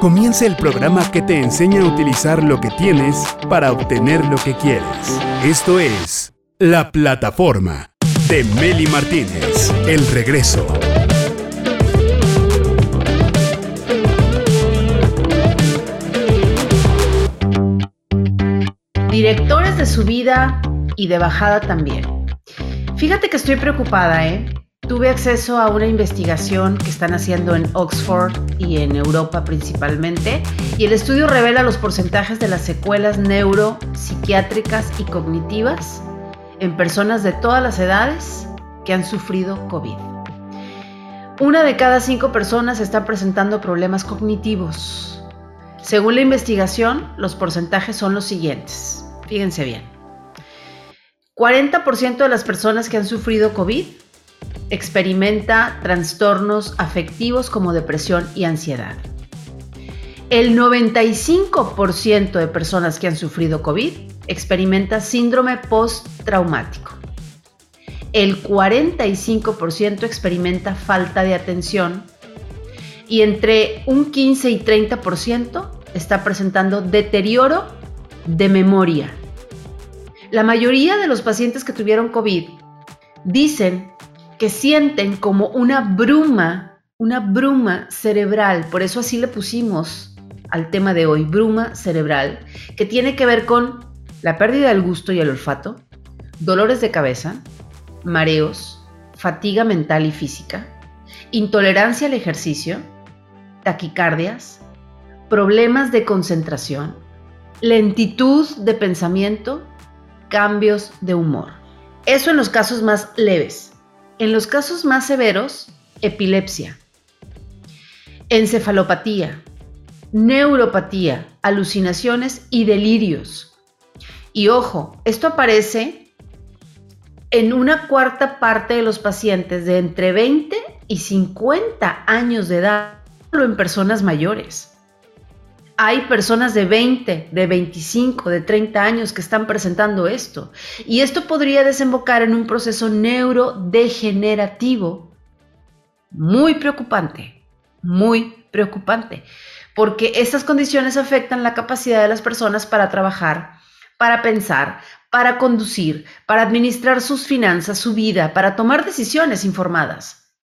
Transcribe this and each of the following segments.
Comienza el programa que te enseña a utilizar lo que tienes para obtener lo que quieres. Esto es La Plataforma de Meli Martínez. El regreso. Directores de subida y de bajada también. Fíjate que estoy preocupada, ¿eh? Tuve acceso a una investigación que están haciendo en Oxford y en Europa principalmente, y el estudio revela los porcentajes de las secuelas neuropsiquiátricas y cognitivas en personas de todas las edades que han sufrido COVID. Una de cada cinco personas está presentando problemas cognitivos. Según la investigación, los porcentajes son los siguientes. Fíjense bien. 40% de las personas que han sufrido COVID experimenta trastornos afectivos como depresión y ansiedad. El 95% de personas que han sufrido COVID experimenta síndrome postraumático. El 45% experimenta falta de atención y entre un 15 y 30% está presentando deterioro de memoria. La mayoría de los pacientes que tuvieron COVID dicen que sienten como una bruma, una bruma cerebral, por eso así le pusimos al tema de hoy, bruma cerebral, que tiene que ver con la pérdida del gusto y el olfato, dolores de cabeza, mareos, fatiga mental y física, intolerancia al ejercicio, taquicardias, problemas de concentración, lentitud de pensamiento, cambios de humor. Eso en los casos más leves. En los casos más severos, epilepsia, encefalopatía, neuropatía, alucinaciones y delirios. Y ojo, esto aparece en una cuarta parte de los pacientes de entre 20 y 50 años de edad, solo en personas mayores. Hay personas de 20, de 25, de 30 años que están presentando esto. Y esto podría desembocar en un proceso neurodegenerativo muy preocupante, muy preocupante, porque estas condiciones afectan la capacidad de las personas para trabajar, para pensar, para conducir, para administrar sus finanzas, su vida, para tomar decisiones informadas.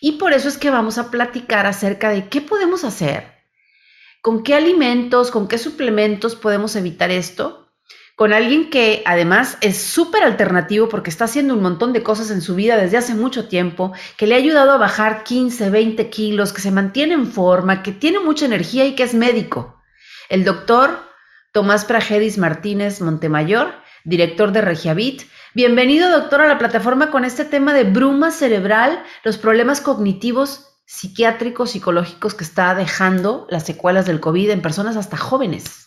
Y por eso es que vamos a platicar acerca de qué podemos hacer ¿Con qué alimentos, con qué suplementos podemos evitar esto? Con alguien que además es súper alternativo porque está haciendo un montón de cosas en su vida desde hace mucho tiempo, que le ha ayudado a bajar 15, 20 kilos, que se mantiene en forma, que tiene mucha energía y que es médico. El doctor Tomás Pragedis Martínez Montemayor, director de Regiavit. Bienvenido, doctor, a la plataforma con este tema de bruma cerebral, los problemas cognitivos psiquiátricos, psicológicos que está dejando las secuelas del COVID en personas hasta jóvenes.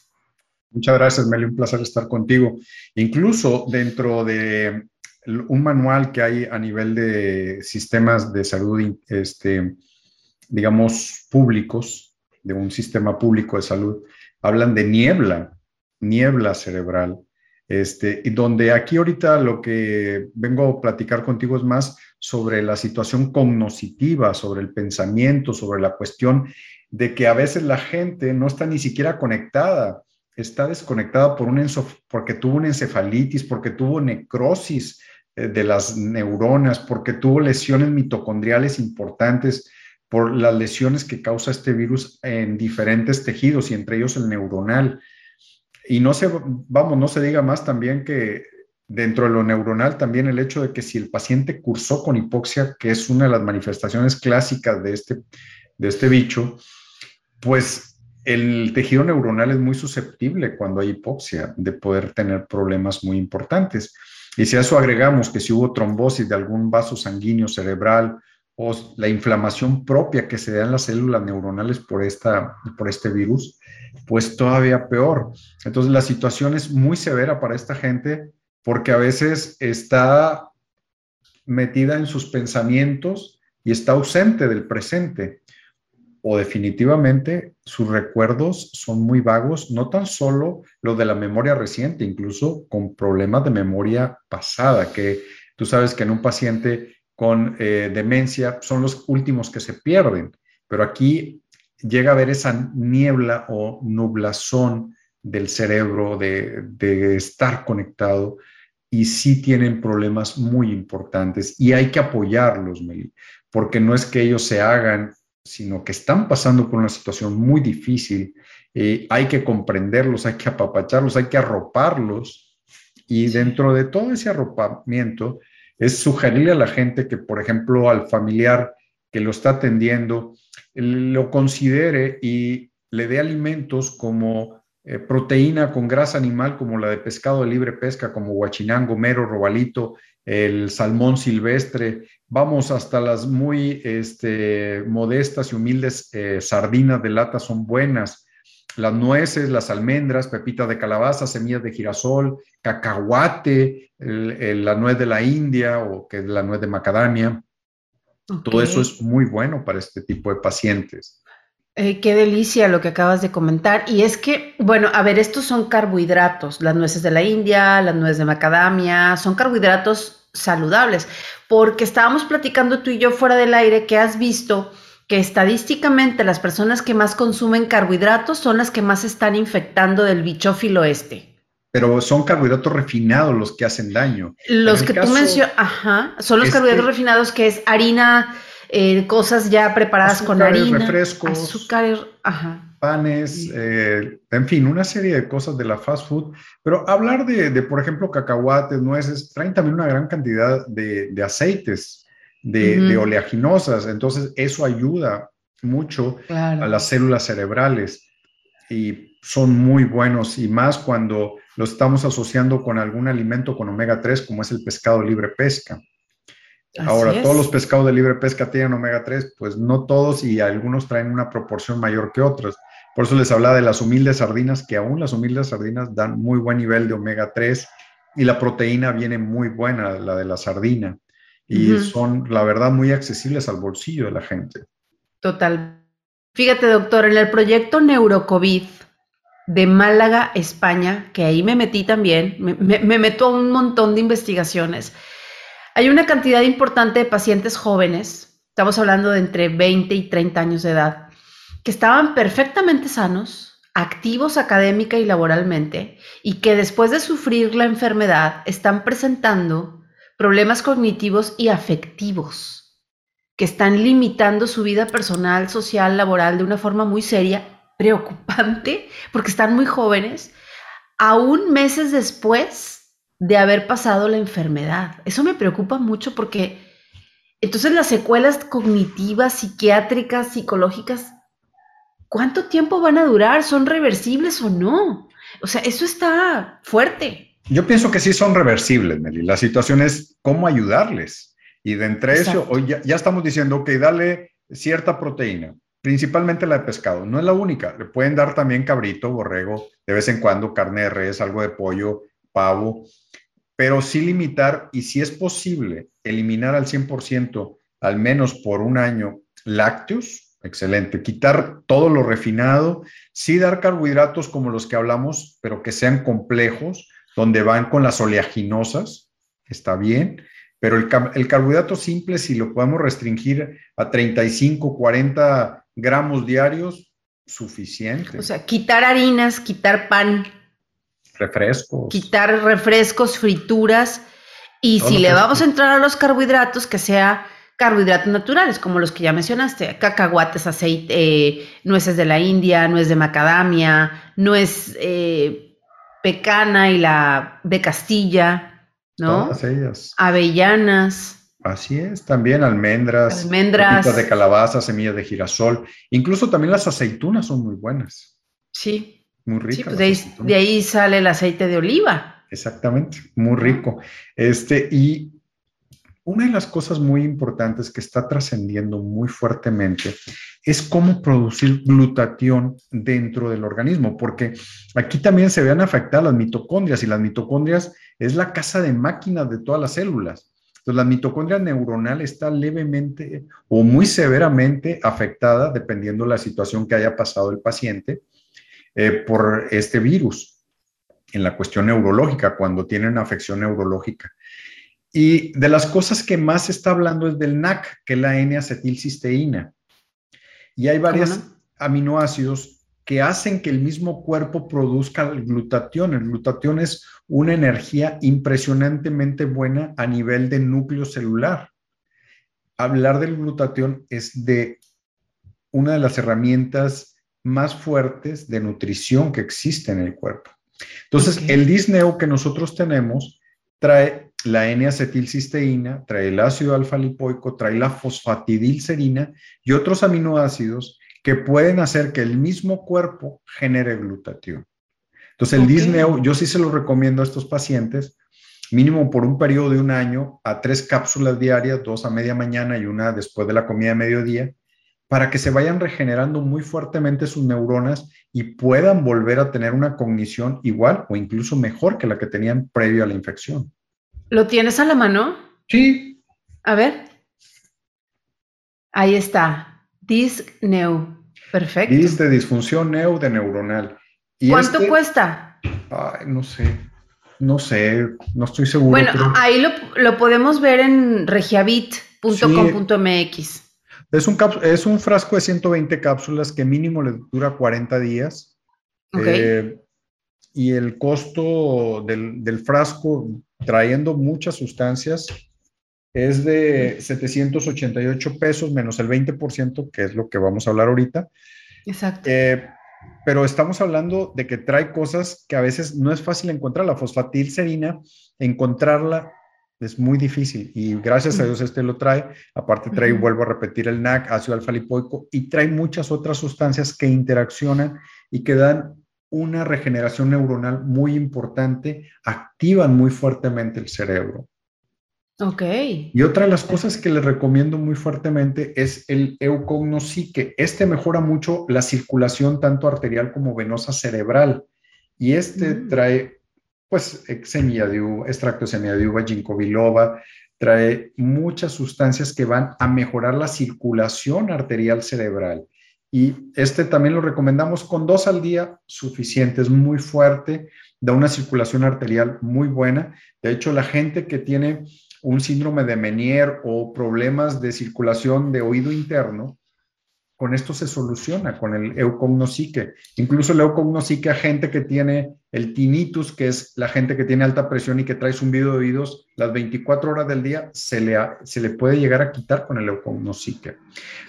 Muchas gracias, Meli, un placer estar contigo. Incluso dentro de un manual que hay a nivel de sistemas de salud, este, digamos, públicos, de un sistema público de salud, hablan de niebla, niebla cerebral. Este, y donde aquí ahorita lo que vengo a platicar contigo es más sobre la situación cognoscitiva, sobre el pensamiento, sobre la cuestión de que a veces la gente no está ni siquiera conectada, está desconectada por un porque tuvo una encefalitis, porque tuvo necrosis eh, de las neuronas, porque tuvo lesiones mitocondriales importantes por las lesiones que causa este virus en diferentes tejidos y entre ellos el neuronal. Y no se, vamos, no se diga más también que dentro de lo neuronal también el hecho de que si el paciente cursó con hipoxia, que es una de las manifestaciones clásicas de este, de este bicho, pues el tejido neuronal es muy susceptible cuando hay hipoxia de poder tener problemas muy importantes. Y si a eso agregamos que si hubo trombosis de algún vaso sanguíneo cerebral o la inflamación propia que se da en las células neuronales por, esta, por este virus, pues todavía peor. Entonces la situación es muy severa para esta gente porque a veces está metida en sus pensamientos y está ausente del presente. O definitivamente sus recuerdos son muy vagos, no tan solo lo de la memoria reciente, incluso con problemas de memoria pasada, que tú sabes que en un paciente con eh, demencia son los últimos que se pierden, pero aquí llega a haber esa niebla o nublazón del cerebro de, de estar conectado y sí tienen problemas muy importantes y hay que apoyarlos, Meli, porque no es que ellos se hagan, sino que están pasando por una situación muy difícil. Eh, hay que comprenderlos, hay que apapacharlos, hay que arroparlos y dentro de todo ese arropamiento es sugerirle a la gente que, por ejemplo, al familiar que lo está atendiendo, lo considere y le dé alimentos como eh, proteína con grasa animal como la de pescado de libre pesca, como guachinango, mero, robalito, el salmón silvestre, vamos hasta las muy este, modestas y humildes eh, sardinas de lata son buenas, las nueces, las almendras, pepita de calabaza, semillas de girasol, cacahuate, la nuez de la India o que es la nuez de macadamia. Todo eso es muy bueno para este tipo de pacientes. Eh, qué delicia lo que acabas de comentar. Y es que, bueno, a ver, estos son carbohidratos, las nueces de la India, las nueces de macadamia, son carbohidratos saludables, porque estábamos platicando tú y yo fuera del aire que has visto que estadísticamente las personas que más consumen carbohidratos son las que más están infectando del bichófilo este. Pero son carbohidratos refinados los que hacen daño. Los que tú mencionas, ajá, son los carbohidratos refinados que es harina, eh, cosas ya preparadas con harina, refrescos, azúcares, panes, eh, en fin, una serie de cosas de la fast food. Pero hablar de, por ejemplo, cacahuates, nueces, traen también una gran cantidad de, aceites, de, oleaginosas. Entonces, eso ayuda mucho a las células cerebrales y son muy buenos y más cuando lo estamos asociando con algún alimento con omega 3 como es el pescado libre pesca. Ahora, todos los pescados de libre pesca tienen omega 3, pues no todos y algunos traen una proporción mayor que otros. Por eso les hablaba de las humildes sardinas, que aún las humildes sardinas dan muy buen nivel de omega 3 y la proteína viene muy buena, la de la sardina. Y son, la verdad, muy accesibles al bolsillo de la gente. Total. Fíjate, doctor, en el proyecto Neurocovid de Málaga, España, que ahí me metí también, me, me meto a un montón de investigaciones hay una cantidad importante de pacientes jóvenes, estamos hablando de entre 20 y 30 años de edad, que estaban perfectamente sanos, activos académica y laboralmente, y que después de sufrir la enfermedad están presentando problemas cognitivos y afectivos, que están limitando su vida personal, social, laboral de una forma muy seria, preocupante, porque están muy jóvenes, aún meses después de haber pasado la enfermedad. Eso me preocupa mucho porque entonces las secuelas cognitivas, psiquiátricas, psicológicas, ¿cuánto tiempo van a durar? ¿Son reversibles o no? O sea, eso está fuerte. Yo pienso que sí son reversibles, Meli. La situación es cómo ayudarles. Y de entre eso, hoy ya, ya, estamos diciendo, que dale cierta proteína, principalmente la de pescado. No es la única. Le pueden dar también cabrito, borrego, de vez en cuando carne de res, algo de pollo, pavo pero sí limitar y si es posible eliminar al 100%, al menos por un año, lácteos, excelente, quitar todo lo refinado, sí dar carbohidratos como los que hablamos, pero que sean complejos, donde van con las oleaginosas, está bien, pero el, el carbohidrato simple, si lo podemos restringir a 35, 40 gramos diarios, suficiente. O sea, quitar harinas, quitar pan, refrescos. Quitar refrescos, frituras. Y si le vamos a entrar a los carbohidratos, que sea carbohidratos naturales, como los que ya mencionaste, cacahuates, aceite, eh, nueces de la India, nuez de macadamia, nuez eh, pecana y la de Castilla, ¿no? Todas ellas. Avellanas. Así es, también almendras, almendras de calabaza, semillas de girasol, incluso también las aceitunas son muy buenas. Sí, muy rico. Pues de, ahí, sale el aceite de oliva. Exactamente, muy rico. Este, y una de las cosas muy importantes que está trascendiendo muy fuertemente es cómo producir glutatión dentro del organismo, porque aquí también se vean afectadas las mitocondrias y las mitocondrias es la casa de máquinas de todas las células. Entonces, la mitocondria neuronal está levemente o muy severamente afectada dependiendo de la situación que haya pasado el paciente eh, por este virus en la cuestión neurológica, cuando tienen afección neurológica. Y de las cosas que más se está hablando es del NAC, que es la N-acetilcisteína. Y hay varias, aminoácidos que hacen que el mismo cuerpo produzca el glutatión. El glutatión es una energía impresionantemente buena a nivel de núcleo celular. Hablar del glutatión es de una de las herramientas más fuertes de nutrición que existe en el cuerpo. Entonces, el disneo que nosotros tenemos trae la N-acetilcisteína, trae el ácido alfa-lipoico, trae la fosfatidilcerina y otros aminoácidos que pueden hacer que el mismo cuerpo genere glutatión. Entonces, el disneo, yo sí se lo recomiendo a estos pacientes, mínimo por un periodo de un año, a tres cápsulas diarias, dos a media mañana y una después de la comida de mediodía, para que se vayan regenerando muy fuertemente sus neuronas y puedan volver a tener una cognición igual o incluso mejor que la que tenían previo a la infección. ¿Lo tienes a la mano? Sí. A ver. Ahí está. Disc neu. Perfecto. Disc de disfunción neu de neuronal. ¿Cuánto este cuesta? Ay, no sé. No sé, no estoy seguro. Bueno, ahí lo, podemos ver en regiabit.com.mx. Es un, es un frasco de 120 cápsulas que mínimo le dura 40 días. Eh, y el costo del, frasco, trayendo muchas sustancias, es de 788 pesos menos el 20%, que es lo que vamos a hablar ahorita. Exacto. Eh, pero estamos hablando de que trae cosas que a veces no es fácil encontrar. La fosfatilcerina, encontrarla es muy difícil y gracias a Dios este lo trae. Aparte trae, vuelvo a repetir, el NAC, ácido alfa-lipoico y trae muchas otras sustancias que interaccionan y que dan una regeneración neuronal muy importante, activan muy fuertemente el cerebro. Ok. Y otra de las cosas que les recomiendo muy fuertemente es el eucognosique. Este mejora mucho la circulación tanto arterial como venosa cerebral. Y este mm. trae pues semilla de extracto de semilla de ginkgo biloba, trae muchas sustancias que van a mejorar la circulación arterial cerebral. Y este también lo recomendamos con dos al día, suficiente, es muy fuerte, da una circulación arterial muy buena. De hecho, la gente que tiene un síndrome de Menier o problemas de circulación de oído interno, con esto se soluciona, con el eucognosique. Incluso el eucognosique a gente que tiene el tinnitus, que es la gente que tiene alta presión y que trae zumbido de oídos las 24 horas del día, se le, se le puede llegar a quitar con el eucognosique.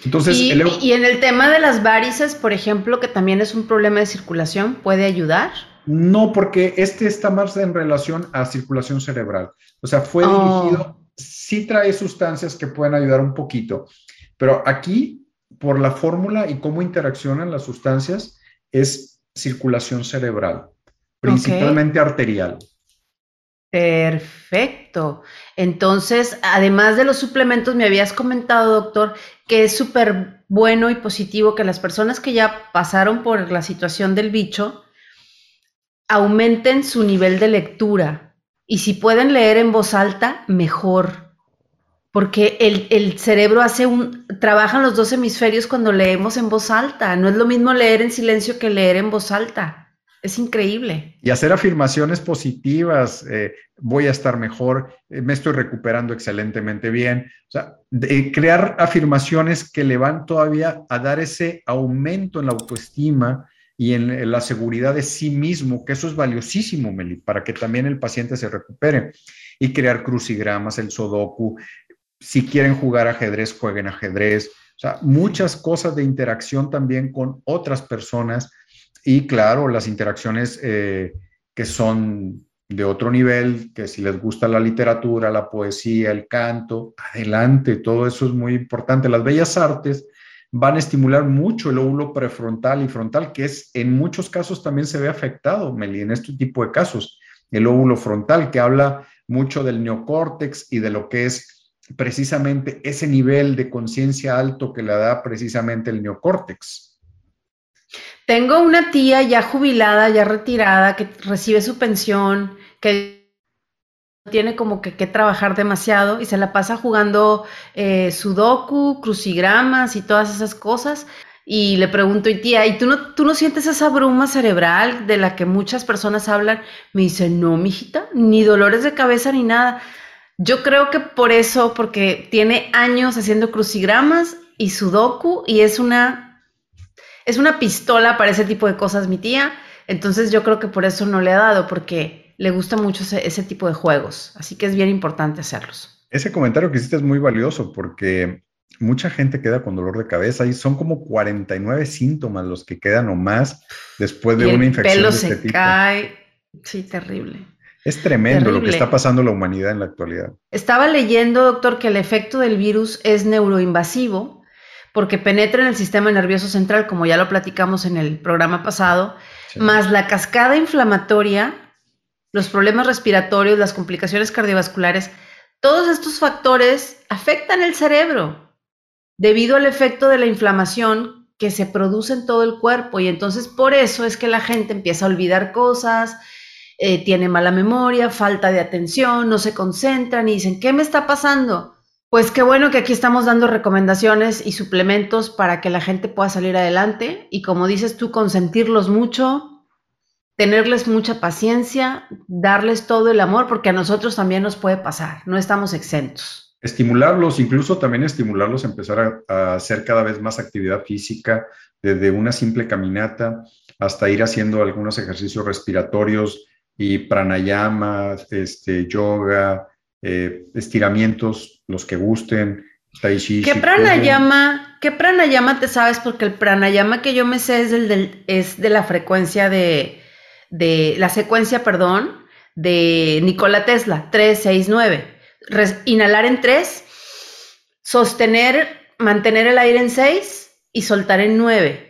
Entonces, ¿Y, ¿Y en el tema de las varices, por ejemplo, que también es un problema de circulación, puede ayudar? No, porque este está más en relación a circulación cerebral. O sea, fue oh. dirigido, sí trae sustancias que pueden ayudar un poquito, pero aquí por la fórmula y cómo interaccionan las sustancias, es circulación cerebral, principalmente arterial. Perfecto. Entonces, además de los suplementos, me habías comentado, doctor, que es súper bueno y positivo que las personas que ya pasaron por la situación del bicho aumenten su nivel de lectura. Y si pueden leer en voz alta, mejor porque el, cerebro hace un, trabajan los dos hemisferios cuando leemos en voz alta. No es lo mismo leer en silencio que leer en voz alta. Es increíble. Y hacer afirmaciones positivas, eh, voy a estar mejor, eh, me estoy recuperando excelentemente bien. O sea, crear afirmaciones que le van todavía a dar ese aumento en la autoestima y en, la seguridad de sí mismo, que eso es valiosísimo, Meli, para que también el paciente se recupere. Y crear crucigramas, el sodoku, si quieren jugar ajedrez, jueguen ajedrez. O sea, muchas cosas de interacción también con otras personas y claro, las interacciones eh, que son de otro nivel, que si les gusta la literatura, la poesía, el canto, adelante, todo eso es muy importante. Las bellas artes van a estimular mucho el óvulo prefrontal y frontal, que es en muchos casos también se ve afectado, Meli, en este tipo de casos. El óvulo frontal, que habla mucho del neocórtex y de lo que es precisamente ese nivel de conciencia alto que le da precisamente el neocórtex. Tengo una tía ya jubilada, ya retirada, que recibe su pensión, que tiene como que, que trabajar demasiado y se la pasa jugando eh, sudoku, crucigramas y todas esas cosas. Y le pregunto, y tía, ¿y tú no, tú no sientes esa bruma cerebral de la que muchas personas hablan? Me dice, no, mijita, ni dolores de cabeza ni nada. Yo creo que por eso, porque tiene años haciendo crucigramas y sudoku y es una es una pistola para ese tipo de cosas mi tía, entonces yo creo que por eso no le ha dado, porque le gusta mucho ese, tipo de juegos, así que es bien importante hacerlos. Ese comentario que hiciste es muy valioso porque mucha gente queda con dolor de cabeza y son como 49 síntomas los que quedan o más después de una infección. El pelo se este cae, sí, terrible. Es tremendo lo que está pasando la humanidad en la actualidad. Estaba leyendo, doctor, que el efecto del virus es neuroinvasivo porque penetra en el sistema nervioso central, como ya lo platicamos en el programa pasado, más la cascada inflamatoria, los problemas respiratorios, las complicaciones cardiovasculares, todos estos factores afectan el cerebro debido al efecto de la inflamación que se produce en todo el cuerpo. Y entonces por eso es que la gente empieza a olvidar cosas, eh, tiene mala memoria, falta de atención, no se concentran y dicen, ¿qué me está pasando? Pues qué bueno que aquí estamos dando recomendaciones y suplementos para que la gente pueda salir adelante y como dices tú, consentirlos mucho, tenerles mucha paciencia, darles todo el amor, porque a nosotros también nos puede pasar, no estamos exentos. Estimularlos, incluso también estimularlos, empezar a, a hacer cada vez más actividad física, desde una simple caminata hasta ir haciendo algunos ejercicios respiratorios, y pranayama, este, yoga, eh, estiramientos, los que gusten, tai chi. ¿Qué pranayama, ¿Qué pranayama te sabes? Porque el pranayama que yo me sé es, del, es de la frecuencia de, de, la secuencia, perdón, de Nikola Tesla, 3, 6, 9. inhalar en 3, sostener, mantener el aire en 6 y soltar en 9.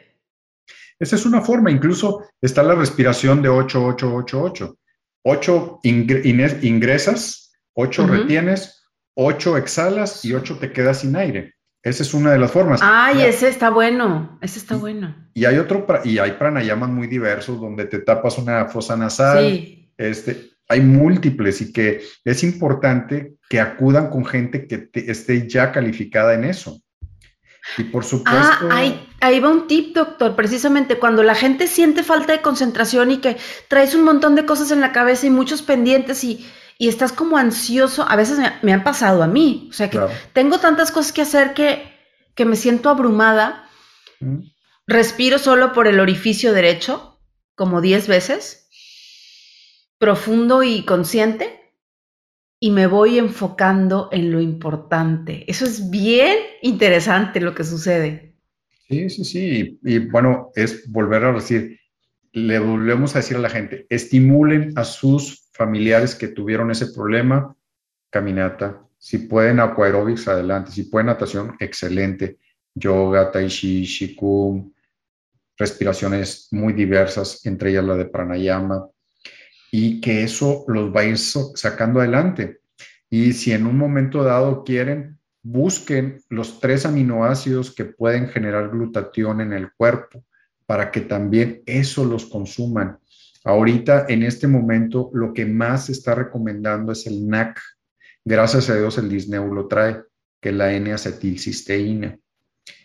Esa es una forma, incluso está la respiración de 8, 8, 8, 8. 8 ingresas, 8 retienes, 8 exhalas y 8 te quedas sin aire. Esa es una de las formas. Ay, ese está bueno, ese está bueno. Y hay otro, y hay pranayamas muy diversos donde te tapas una fosa nasal. Sí. Este, hay múltiples y que es importante que acudan con gente que esté ya calificada en eso. Y por supuesto. Ah, ahí, ahí, va un tip, doctor. Precisamente cuando la gente siente falta de concentración y que traes un montón de cosas en la cabeza y muchos pendientes y, estás como ansioso, a veces me, han pasado a mí. O sea que tengo tantas cosas que hacer que, que me siento abrumada. Respiro solo por el orificio derecho, como 10 veces, profundo y consciente y me voy enfocando en lo importante. Eso es bien interesante lo que sucede. Sí, sí, sí. Y, bueno, es volver a decir, le volvemos a decir a la gente, estimulen a sus familiares que tuvieron ese problema, caminata. Si pueden aquaerobics, adelante. Si pueden natación, excelente. Yoga, tai chi, shikum, respiraciones muy diversas, entre ellas la de pranayama, y que eso los va a ir sacando adelante. Y si en un momento dado quieren, busquen los tres aminoácidos que pueden generar glutatión en el cuerpo para que también eso los consuman. Ahorita, en este momento, lo que más se está recomendando es el NAC. Gracias a Dios el Disney lo trae, que es la N-acetilcisteína.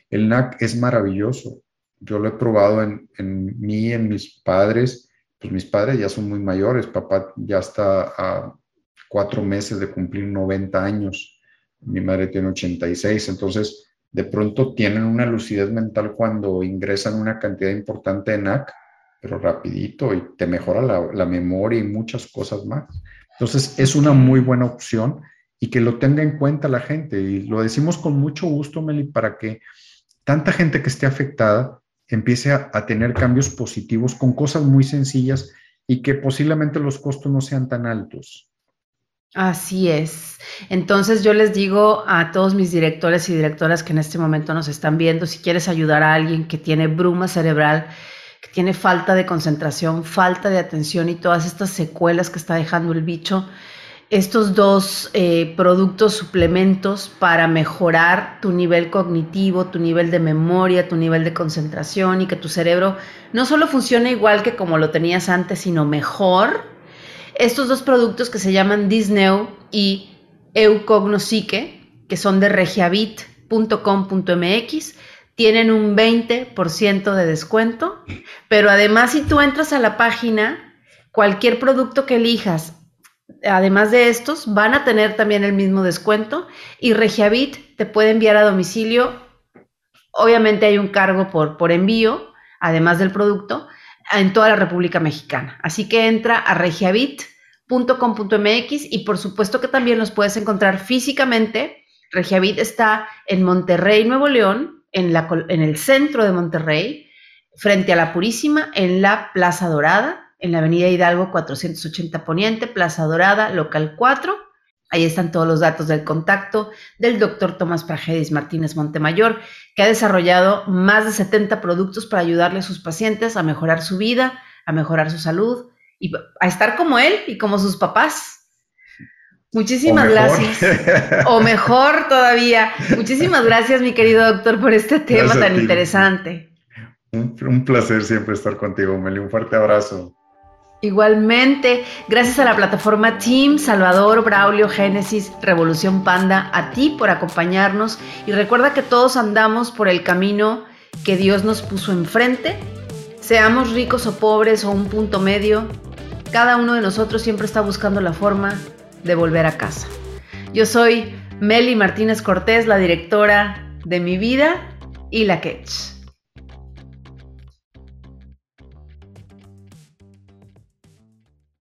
El NAC es maravilloso. Yo lo he probado en, en mí, en mis padres, pues mis padres ya son muy mayores, papá ya está a cuatro meses de cumplir 90 años, mi madre tiene 86, entonces de pronto tienen una lucidez mental cuando ingresan una cantidad importante de NAC, pero rapidito y te mejora la, la memoria y muchas cosas más. Entonces es una muy buena opción y que lo tenga en cuenta la gente. Y lo decimos con mucho gusto, Meli, para que tanta gente que esté afectada empiece a, tener cambios positivos con cosas muy sencillas y que posiblemente los costos no sean tan altos. Así es. Entonces yo les digo a todos mis directores y directoras que en este momento nos están viendo, si quieres ayudar a alguien que tiene bruma cerebral, que tiene falta de concentración, falta de atención y todas estas secuelas que está dejando el bicho, estos dos eh, productos, suplementos para mejorar tu nivel cognitivo, tu nivel de memoria, tu nivel de concentración y que tu cerebro no solo funcione igual que como lo tenías antes, sino mejor. Estos dos productos que se llaman Disney y Eucognosique, que son de regiabit.com.mx, tienen un 20% de descuento, pero además si tú entras a la página, cualquier producto que elijas además de estos, van a tener también el mismo descuento y Regiabit te puede enviar a domicilio. Obviamente hay un cargo por, por envío, además del producto, en toda la República Mexicana. Así que entra a regiavit.com.mx y por supuesto que también los puedes encontrar físicamente. Regiavit está en Monterrey, Nuevo León, en, la, en el centro de Monterrey, frente a la Purísima, en la Plaza Dorada, en la Avenida Hidalgo 480 Poniente, Plaza Dorada, local 4. Ahí están todos los datos del contacto del doctor Tomás Pragedis Martínez Montemayor, que ha desarrollado más de 70 productos para ayudarle a sus pacientes a mejorar su vida, a mejorar su salud y a estar como él y como sus papás. Muchísimas gracias. O mejor todavía. Muchísimas gracias, mi querido doctor, por este tema tan interesante. Un, un, placer siempre estar contigo, Meli. Un fuerte abrazo. Igualmente, gracias a la plataforma Team, Salvador, Braulio, Génesis, Revolución Panda, a ti por acompañarnos y recuerda que todos andamos por el camino que Dios nos puso enfrente, seamos ricos o pobres o un punto medio, cada uno de nosotros siempre está buscando la forma de volver a casa. Yo soy Meli Martínez Cortés, la directora de mi vida y la Ketch.